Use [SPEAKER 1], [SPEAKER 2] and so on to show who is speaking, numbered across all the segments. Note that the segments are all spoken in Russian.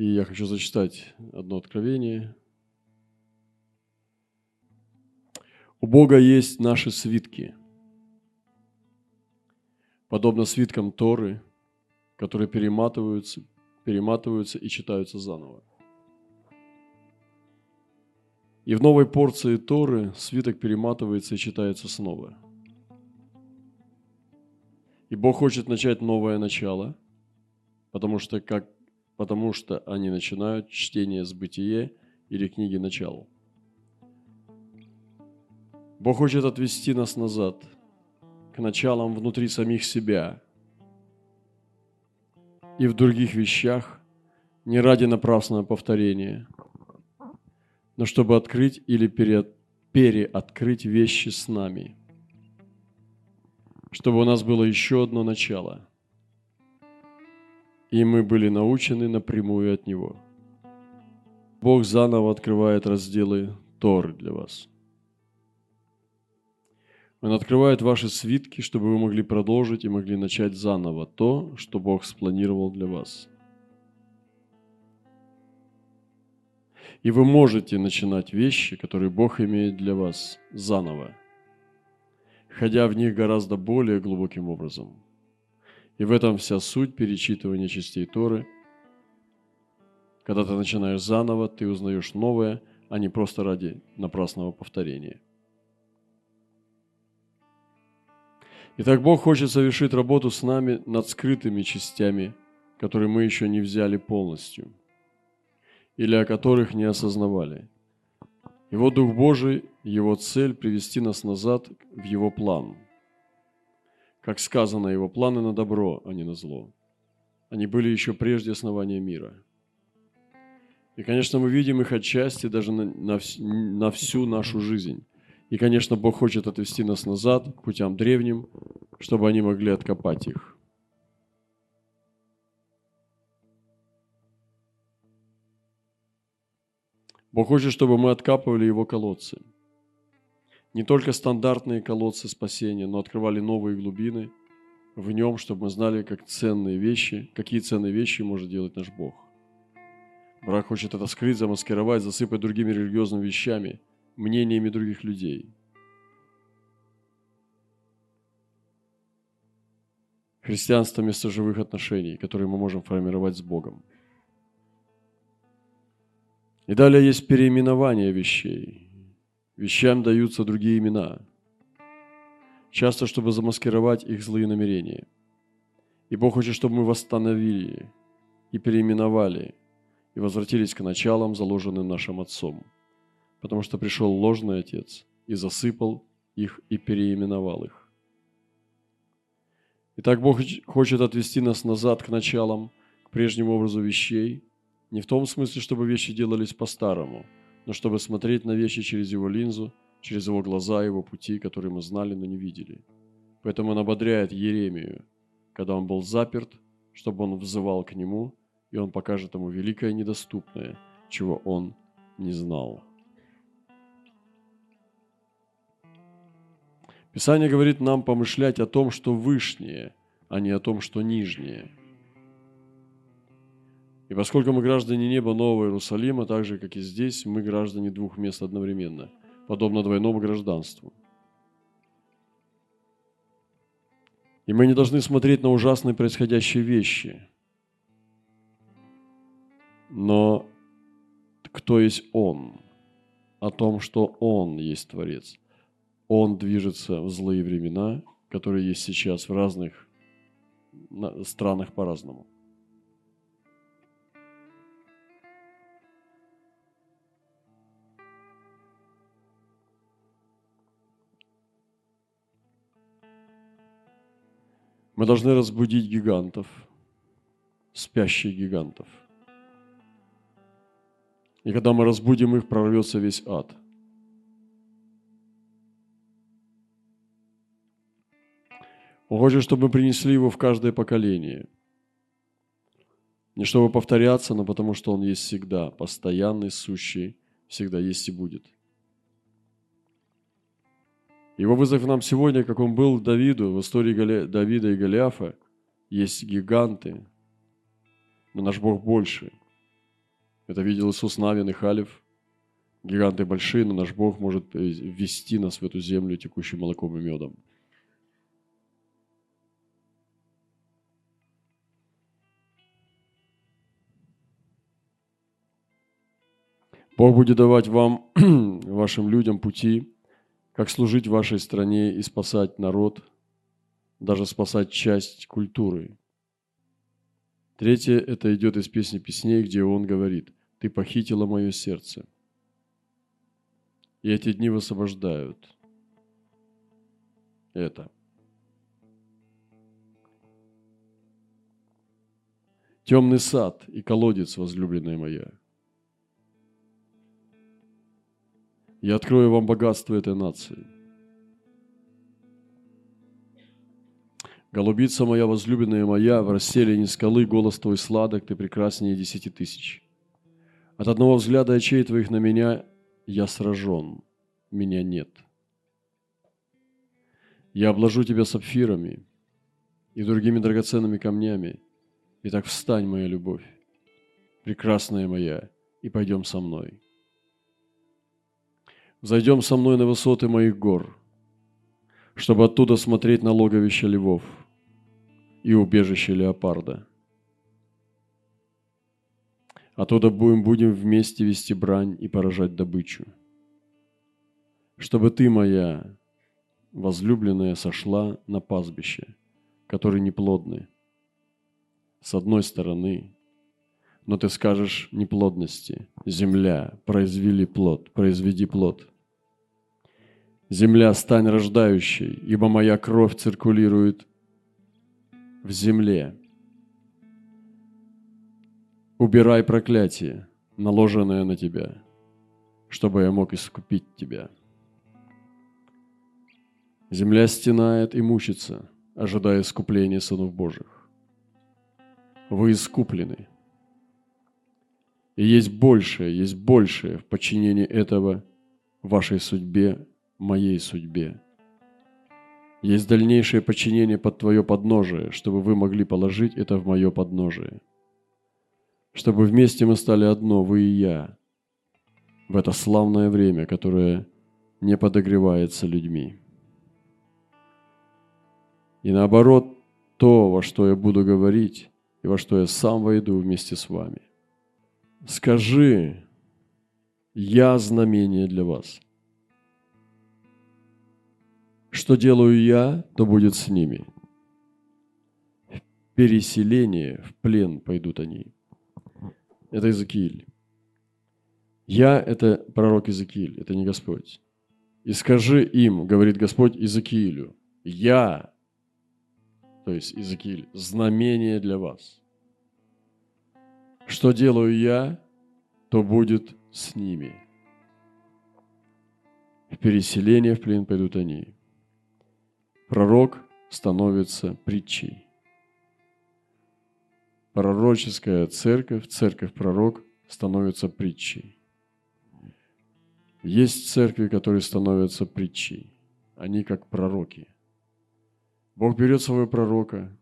[SPEAKER 1] И я хочу зачитать одно откровение. У Бога есть наши свитки, подобно свиткам Торы, которые перематываются, перематываются и читаются заново. И в новой порции Торы свиток перематывается и читается снова. И Бог хочет начать новое начало, потому что, как, потому что они начинают чтение с бытие или книги начала. Бог хочет отвести нас назад, к началам внутри самих себя и в других вещах, не ради напрасного повторения, но чтобы открыть или переоткрыть вещи с нами, чтобы у нас было еще одно начало, и мы были научены напрямую от Него. Бог заново открывает разделы Торы для вас – он открывает ваши свитки, чтобы вы могли продолжить и могли начать заново то, что Бог спланировал для вас. И вы можете начинать вещи, которые Бог имеет для вас, заново, ходя в них гораздо более глубоким образом. И в этом вся суть перечитывания частей Торы. Когда ты начинаешь заново, ты узнаешь новое, а не просто ради напрасного повторения – Итак, Бог хочет совершить работу с нами над скрытыми частями, которые мы еще не взяли полностью, или о которых не осознавали. Его Дух Божий, Его цель – привести нас назад в Его план. Как сказано, Его планы на добро, а не на зло. Они были еще прежде основания мира. И, конечно, мы видим их отчасти даже на, на, на всю нашу жизнь. И, конечно, Бог хочет отвести нас назад к путям древним, чтобы они могли откопать их. Бог хочет, чтобы мы откапывали Его колодцы. Не только стандартные колодцы спасения, но открывали новые глубины в Нем, чтобы мы знали, как ценные вещи, какие ценные вещи может делать наш Бог. Враг хочет это скрыть, замаскировать, засыпать другими религиозными вещами – мнениями других людей. Христианство – место живых отношений, которые мы можем формировать с Богом. И далее есть переименование вещей. Вещам даются другие имена, часто чтобы замаскировать их злые намерения. И Бог хочет, чтобы мы восстановили и переименовали и возвратились к началам, заложенным нашим Отцом – потому что пришел ложный отец и засыпал их и переименовал их. Итак, Бог хочет отвести нас назад к началам, к прежнему образу вещей, не в том смысле, чтобы вещи делались по-старому, но чтобы смотреть на вещи через Его линзу, через Его глаза, Его пути, которые мы знали, но не видели. Поэтому Он ободряет Еремию, когда он был заперт, чтобы он взывал к Нему, и Он покажет ему великое недоступное, чего он не знал. Писание говорит нам помышлять о том, что вышнее, а не о том, что нижнее. И поскольку мы граждане неба Нового Иерусалима, так же, как и здесь, мы граждане двух мест одновременно, подобно двойному гражданству. И мы не должны смотреть на ужасные происходящие вещи. Но кто есть Он? О том, что Он есть Творец – он движется в злые времена, которые есть сейчас в разных странах по-разному. Мы должны разбудить гигантов, спящих гигантов. И когда мы разбудим их, прорвется весь ад – Он хочет, чтобы мы принесли его в каждое поколение. Не чтобы повторяться, но потому что он есть всегда, постоянный, сущий, всегда есть и будет. Его вызов нам сегодня, как он был Давиду, в истории Галя... Давида и Голиафа, есть гиганты, но наш Бог больше. Это видел Иисус Навин и Халев. Гиганты большие, но наш Бог может ввести нас в эту землю текущим молоком и медом. Бог будет давать вам, вашим людям пути, как служить вашей стране и спасать народ, даже спасать часть культуры. Третье, это идет из песни песней, где он говорит, «Ты похитила мое сердце». И эти дни высвобождают это. Темный сад и колодец, возлюбленная моя – Я открою вам богатство этой нации. Голубица моя, возлюбленная моя, в расселении скалы голос твой сладок, ты прекраснее десяти тысяч. От одного взгляда очей твоих на меня я сражен, меня нет. Я обложу тебя сапфирами и другими драгоценными камнями. Итак, встань, моя любовь, прекрасная моя, и пойдем со мной. Зайдем со мной на высоты моих гор, чтобы оттуда смотреть на логовище львов и убежище леопарда. Оттуда будем, будем вместе вести брань и поражать добычу. Чтобы ты, моя возлюбленная, сошла на пастбище, которые неплодны. С одной стороны, но ты скажешь неплодности. Земля, произвели плод, произведи плод. Земля, стань рождающей, ибо моя кровь циркулирует в земле. Убирай проклятие, наложенное на тебя, чтобы я мог искупить тебя. Земля стенает и мучится, ожидая искупления сынов Божьих. Вы искуплены. И есть большее, есть большее в подчинении этого вашей судьбе моей судьбе. Есть дальнейшее подчинение под Твое подножие, чтобы вы могли положить это в мое подножие. Чтобы вместе мы стали одно, вы и я, в это славное время, которое не подогревается людьми. И наоборот, то, во что я буду говорить, и во что я сам войду вместе с вами. Скажи, я знамение для вас – что делаю я, то будет с ними. В переселение, в плен пойдут они. Это Иезекииль. Я – это пророк Иезекииль, это не Господь. И скажи им, говорит Господь Иезекиилю, я, то есть Иезекииль, знамение для вас. Что делаю я, то будет с ними. В переселение в плен пойдут они пророк становится притчей. Пророческая церковь, церковь-пророк становится притчей. Есть церкви, которые становятся притчей. Они как пророки. Бог берет своего пророка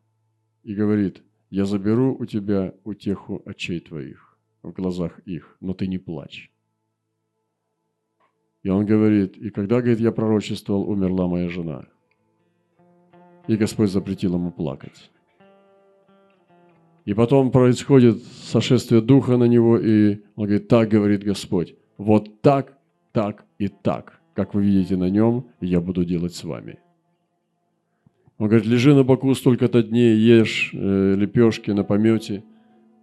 [SPEAKER 1] и говорит, я заберу у тебя утеху очей твоих, в глазах их, но ты не плачь. И он говорит, и когда, говорит, я пророчествовал, умерла моя жена – и Господь запретил ему плакать. И потом происходит сошествие Духа на него, и он говорит, так говорит Господь, вот так, так и так, как вы видите на нем, я буду делать с вами. Он говорит, лежи на боку столько-то дней, ешь э, лепешки на помете,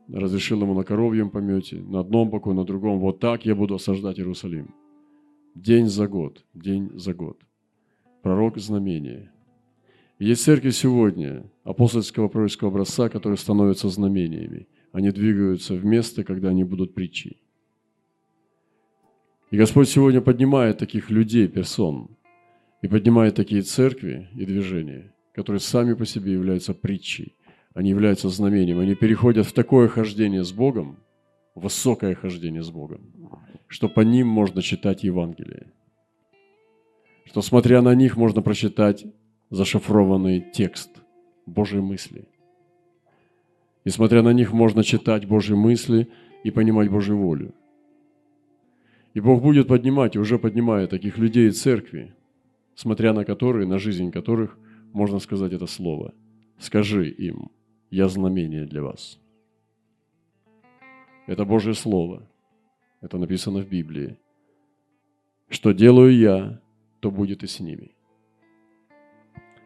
[SPEAKER 1] разрешил ему на коровьем помете, на одном боку, на другом, вот так я буду осаждать Иерусалим. День за год, день за год. Пророк знамения – есть церкви сегодня апостольского пророческого образца, которые становятся знамениями. Они двигаются в место, когда они будут притчей. И Господь сегодня поднимает таких людей, персон, и поднимает такие церкви и движения, которые сами по себе являются притчей. Они являются знамением. Они переходят в такое хождение с Богом, высокое хождение с Богом, что по ним можно читать Евангелие. Что, смотря на них, можно прочитать зашифрованный текст Божьей мысли. Несмотря на них, можно читать Божьи мысли и понимать Божью волю. И Бог будет поднимать, и уже поднимает таких людей церкви, смотря на которые, на жизнь которых можно сказать это слово. Скажи им, я знамение для вас. Это Божье Слово. Это написано в Библии. Что делаю я, то будет и с ними.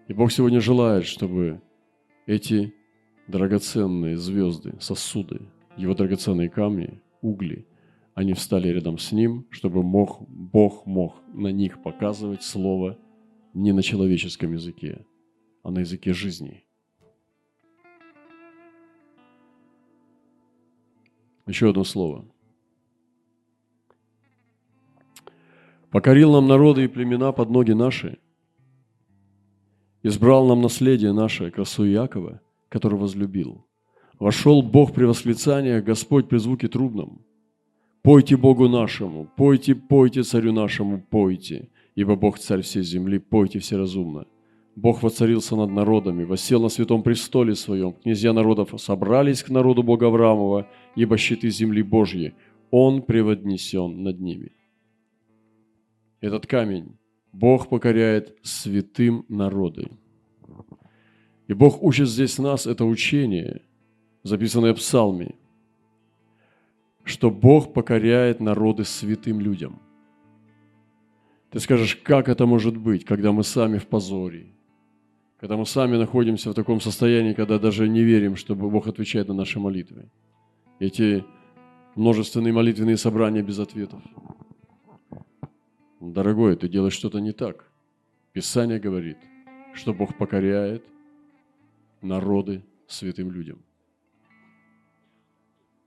[SPEAKER 1] И Бог сегодня желает, чтобы эти драгоценные звезды, сосуды, его драгоценные камни, угли, они встали рядом с ним, чтобы мог, Бог мог на них показывать Слово не на человеческом языке, а на языке жизни. Еще одно слово. Покорил нам народы и племена под ноги наши, избрал нам наследие наше, красу Якова, который возлюбил. Вошел Бог при восклицаниях, Господь при звуке трубном. Пойте Богу нашему, пойте, пойте царю нашему, пойте, ибо Бог царь всей земли, пойте все разумно. Бог воцарился над народами, воссел на святом престоле своем. Князья народов собрались к народу Бога Авраамова, ибо щиты земли Божьи, Он преводнесен над ними. Этот камень Бог покоряет святым народы. И Бог учит здесь нас это учение, записанное в Псалме, что Бог покоряет народы святым людям. Ты скажешь, как это может быть, когда мы сами в позоре, когда мы сами находимся в таком состоянии, когда даже не верим, что Бог отвечает на наши молитвы. Эти множественные молитвенные собрания без ответов. Дорогой, ты делаешь что-то не так. Писание говорит, что Бог покоряет народы святым людям.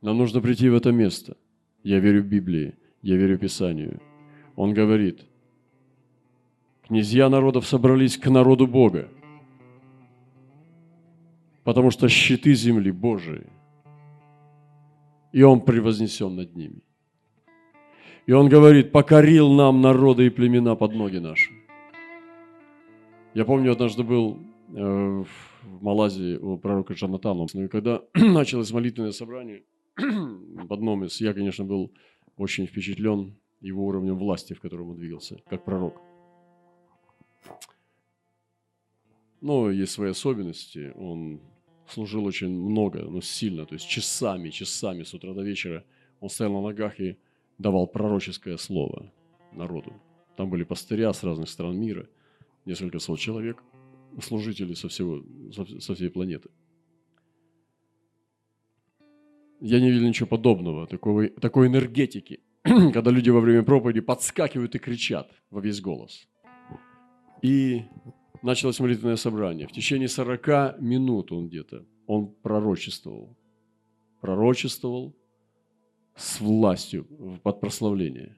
[SPEAKER 1] Нам нужно прийти в это место. Я верю Библии, я верю Писанию. Он говорит, князья народов собрались к народу Бога – потому что щиты земли Божии, и Он превознесен над ними. И Он говорит, покорил нам народы и племена под ноги наши. Я помню, однажды был э, в Малайзии у пророка Джанатана. Ну и когда началось молитвенное собрание, в одном из, я, конечно, был очень впечатлен его уровнем власти, в котором он двигался, как пророк. Но есть свои особенности. Он служил очень много, но сильно, то есть часами, часами с утра до вечера он стоял на ногах и давал пророческое слово народу. Там были пастыря с разных стран мира, несколько сот человек, служители со, всего, со всей планеты. Я не видел ничего подобного, такой, такой энергетики, когда люди во время проповеди подскакивают и кричат во весь голос. И началось молитвенное собрание. В течение 40 минут он где-то, он пророчествовал. Пророчествовал с властью под прославление.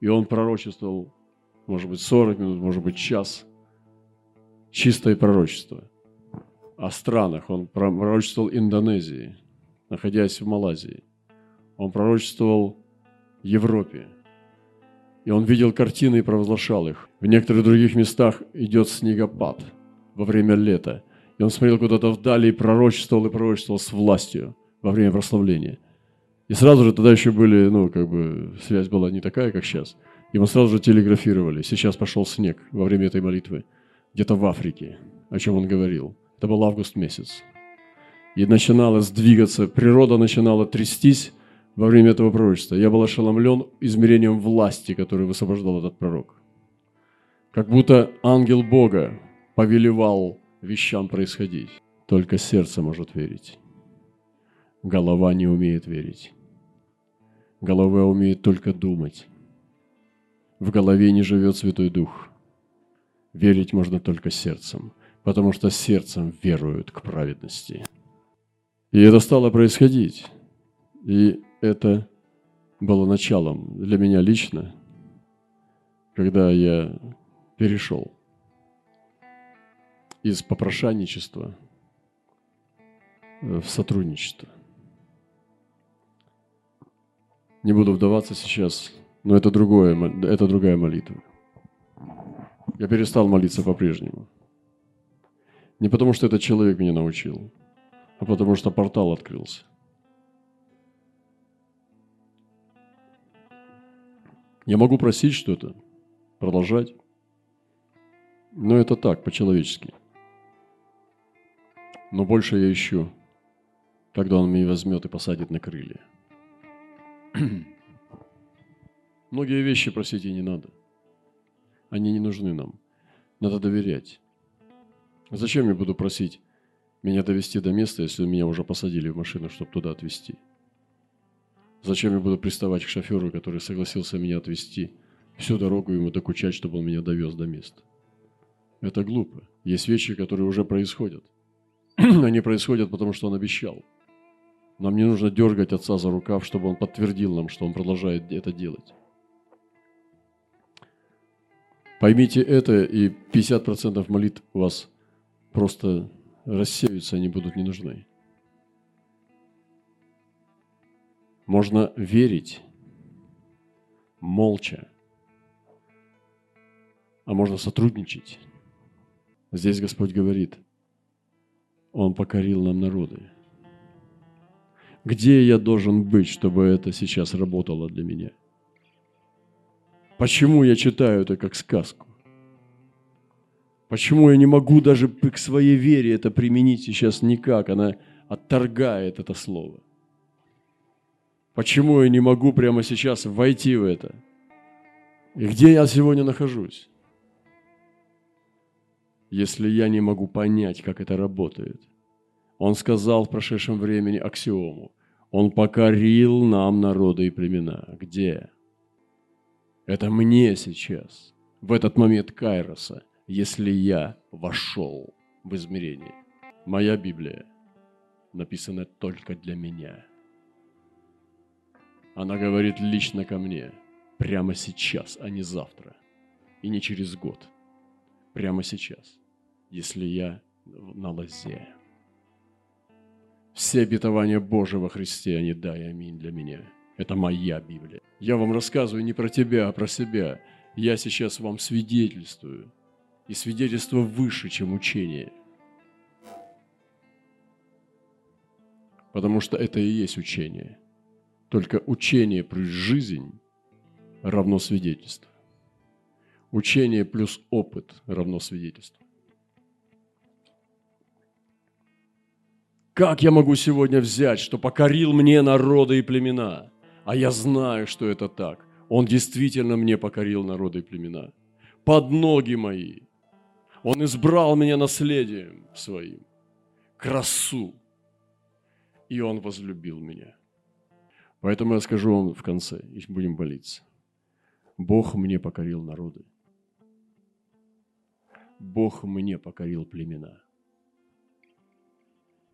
[SPEAKER 1] И он пророчествовал, может быть, 40 минут, может быть, час. Чистое пророчество. О странах. Он пророчествовал Индонезии, находясь в Малайзии. Он пророчествовал Европе, и он видел картины и провозглашал их. В некоторых других местах идет снегопад во время лета. И он смотрел куда-то вдали и пророчествовал, и пророчествовал с властью во время прославления. И сразу же тогда еще были, ну, как бы, связь была не такая, как сейчас. И мы сразу же телеграфировали. Сейчас пошел снег во время этой молитвы. Где-то в Африке, о чем он говорил. Это был август месяц. И начинала сдвигаться, природа начинала трястись, во время этого пророчества. Я был ошеломлен измерением власти, которую высвобождал этот пророк. Как будто ангел Бога повелевал вещам происходить. Только сердце может верить. Голова не умеет верить. Голова умеет только думать. В голове не живет Святой Дух. Верить можно только сердцем, потому что сердцем веруют к праведности. И это стало происходить. И это было началом для меня лично, когда я перешел из попрошайничества в сотрудничество. Не буду вдаваться сейчас, но это, другое, это другая молитва. Я перестал молиться по-прежнему. Не потому, что этот человек меня научил, а потому, что портал открылся. Я могу просить что-то, продолжать, но это так, по-человечески. Но больше я ищу, когда он меня возьмет и посадит на крылья. Многие вещи просить и не надо. Они не нужны нам. Надо доверять. Зачем я буду просить меня довести до места, если меня уже посадили в машину, чтобы туда отвезти? Зачем я буду приставать к шоферу, который согласился меня отвезти, всю дорогу ему докучать, чтобы он меня довез до места? Это глупо. Есть вещи, которые уже происходят. Они происходят, потому что он обещал. Нам не нужно дергать отца за рукав, чтобы он подтвердил нам, что он продолжает это делать. Поймите это, и 50% молитв у вас просто рассеются, они будут не нужны. Можно верить молча, а можно сотрудничать. Здесь Господь говорит, Он покорил нам народы. Где я должен быть, чтобы это сейчас работало для меня? Почему я читаю это как сказку? Почему я не могу даже к своей вере это применить сейчас никак? Она отторгает это слово. Почему я не могу прямо сейчас войти в это? И где я сегодня нахожусь? Если я не могу понять, как это работает. Он сказал в прошедшем времени аксиому. Он покорил нам народы и племена. Где? Это мне сейчас, в этот момент Кайроса, если я вошел в измерение. Моя Библия написана только для меня. Она говорит лично ко мне, прямо сейчас, а не завтра, и не через год, прямо сейчас, если я на лозе. Все обетования Божьего во Христе, они да и аминь для меня – это моя Библия. Я вам рассказываю не про тебя, а про себя. Я сейчас вам свидетельствую. И свидетельство выше, чем учение. Потому что это и есть учение. Только учение плюс жизнь равно свидетельство. Учение плюс опыт равно свидетельство. Как я могу сегодня взять, что покорил мне народы и племена? А я знаю, что это так. Он действительно мне покорил народы и племена. Под ноги мои. Он избрал меня наследием своим. Красу. И Он возлюбил меня. Поэтому я скажу вам в конце, и будем молиться. Бог мне покорил народы. Бог мне покорил племена.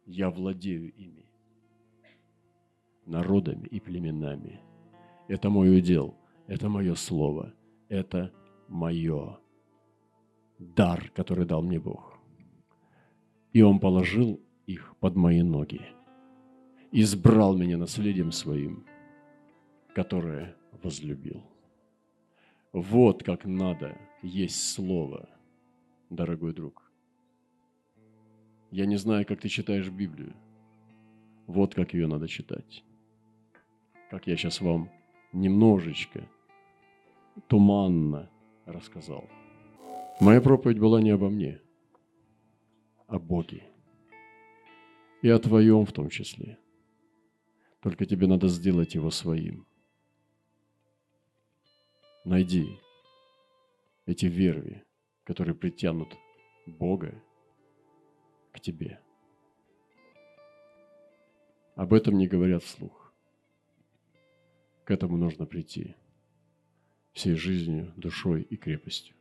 [SPEAKER 1] Я владею ими народами и племенами. Это мой удел, это мое слово, это мое дар, который дал мне Бог. И Он положил их под мои ноги, избрал меня наследием своим, которое возлюбил. Вот как надо есть слово, дорогой друг. Я не знаю, как ты читаешь Библию. Вот как ее надо читать как я сейчас вам немножечко туманно рассказал. Моя проповедь была не обо мне, о Боге. И о твоем в том числе. Только тебе надо сделать его своим. Найди эти верви, которые притянут Бога тебе. Об этом не говорят вслух. К этому нужно прийти всей жизнью, душой и крепостью.